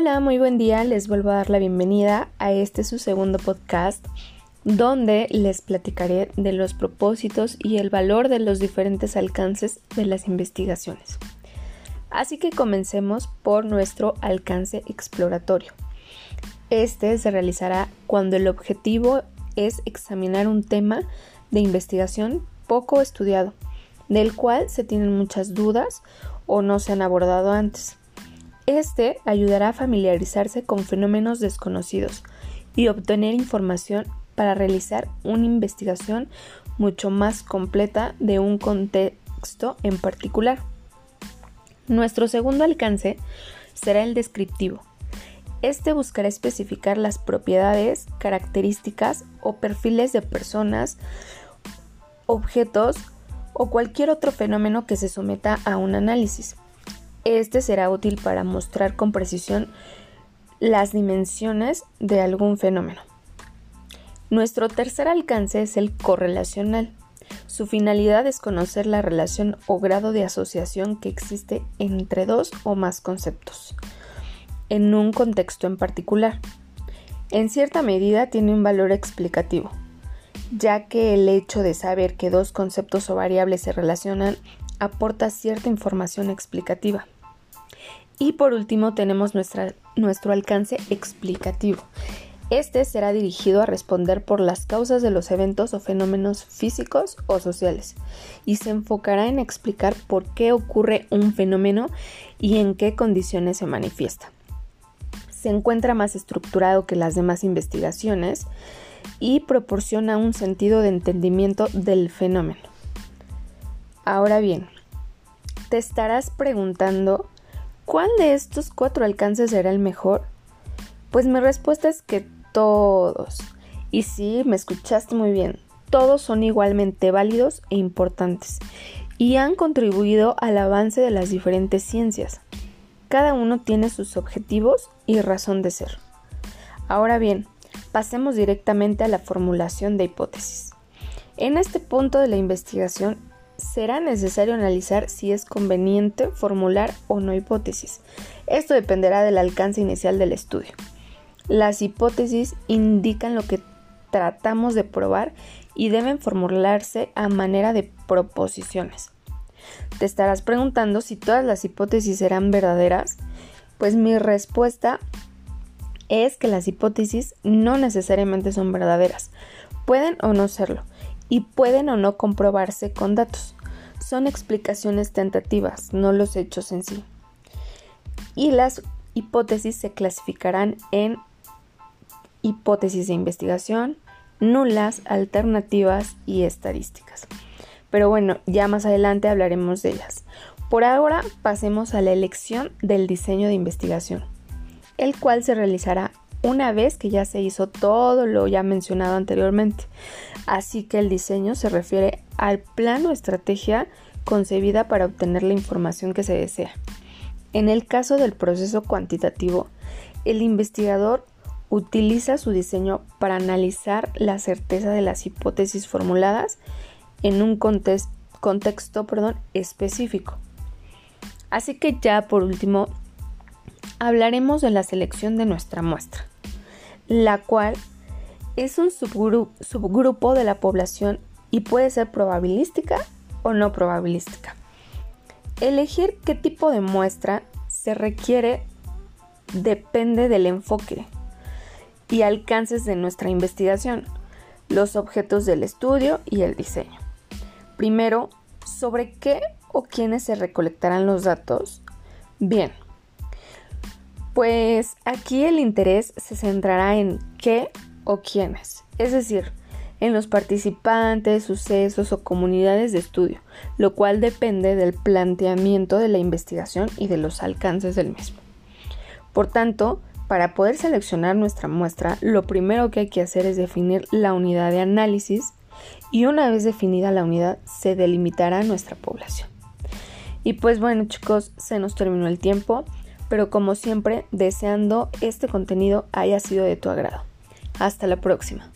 Hola, muy buen día. Les vuelvo a dar la bienvenida a este su segundo podcast donde les platicaré de los propósitos y el valor de los diferentes alcances de las investigaciones. Así que comencemos por nuestro alcance exploratorio. Este se realizará cuando el objetivo es examinar un tema de investigación poco estudiado, del cual se tienen muchas dudas o no se han abordado antes. Este ayudará a familiarizarse con fenómenos desconocidos y obtener información para realizar una investigación mucho más completa de un contexto en particular. Nuestro segundo alcance será el descriptivo. Este buscará especificar las propiedades, características o perfiles de personas, objetos o cualquier otro fenómeno que se someta a un análisis. Este será útil para mostrar con precisión las dimensiones de algún fenómeno. Nuestro tercer alcance es el correlacional. Su finalidad es conocer la relación o grado de asociación que existe entre dos o más conceptos, en un contexto en particular. En cierta medida tiene un valor explicativo, ya que el hecho de saber que dos conceptos o variables se relacionan aporta cierta información explicativa. Y por último tenemos nuestro alcance explicativo. Este será dirigido a responder por las causas de los eventos o fenómenos físicos o sociales y se enfocará en explicar por qué ocurre un fenómeno y en qué condiciones se manifiesta. Se encuentra más estructurado que las demás investigaciones y proporciona un sentido de entendimiento del fenómeno. Ahora bien, te estarás preguntando ¿cuál de estos cuatro alcances será el mejor? Pues mi respuesta es que todos. Y sí, me escuchaste muy bien, todos son igualmente válidos e importantes y han contribuido al avance de las diferentes ciencias. Cada uno tiene sus objetivos y razón de ser. Ahora bien, pasemos directamente a la formulación de hipótesis. En este punto de la investigación será necesario analizar si es conveniente formular o no hipótesis. Esto dependerá del alcance inicial del estudio. Las hipótesis indican lo que tratamos de probar y deben formularse a manera de proposiciones. Te estarás preguntando si todas las hipótesis serán verdaderas. Pues mi respuesta es que las hipótesis no necesariamente son verdaderas. Pueden o no serlo y pueden o no comprobarse con datos. Son explicaciones tentativas, no los hechos en sí. Y las hipótesis se clasificarán en hipótesis de investigación, nulas, alternativas y estadísticas. Pero bueno, ya más adelante hablaremos de ellas. Por ahora pasemos a la elección del diseño de investigación, el cual se realizará una vez que ya se hizo todo lo ya mencionado anteriormente. Así que el diseño se refiere al plano o estrategia concebida para obtener la información que se desea. En el caso del proceso cuantitativo, el investigador utiliza su diseño para analizar la certeza de las hipótesis formuladas en un contexto específico. Así que ya por último hablaremos de la selección de nuestra muestra, la cual es un subgrupo de la población y puede ser probabilística o no probabilística. Elegir qué tipo de muestra se requiere depende del enfoque y alcances de nuestra investigación, los objetos del estudio y el diseño. Primero, ¿sobre qué o quiénes se recolectarán los datos? Bien, pues aquí el interés se centrará en qué o quiénes, es decir, en los participantes, sucesos o comunidades de estudio, lo cual depende del planteamiento de la investigación y de los alcances del mismo. Por tanto, para poder seleccionar nuestra muestra, lo primero que hay que hacer es definir la unidad de análisis y una vez definida la unidad se delimitará nuestra población. Y pues bueno chicos, se nos terminó el tiempo, pero como siempre deseando este contenido haya sido de tu agrado. Hasta la próxima.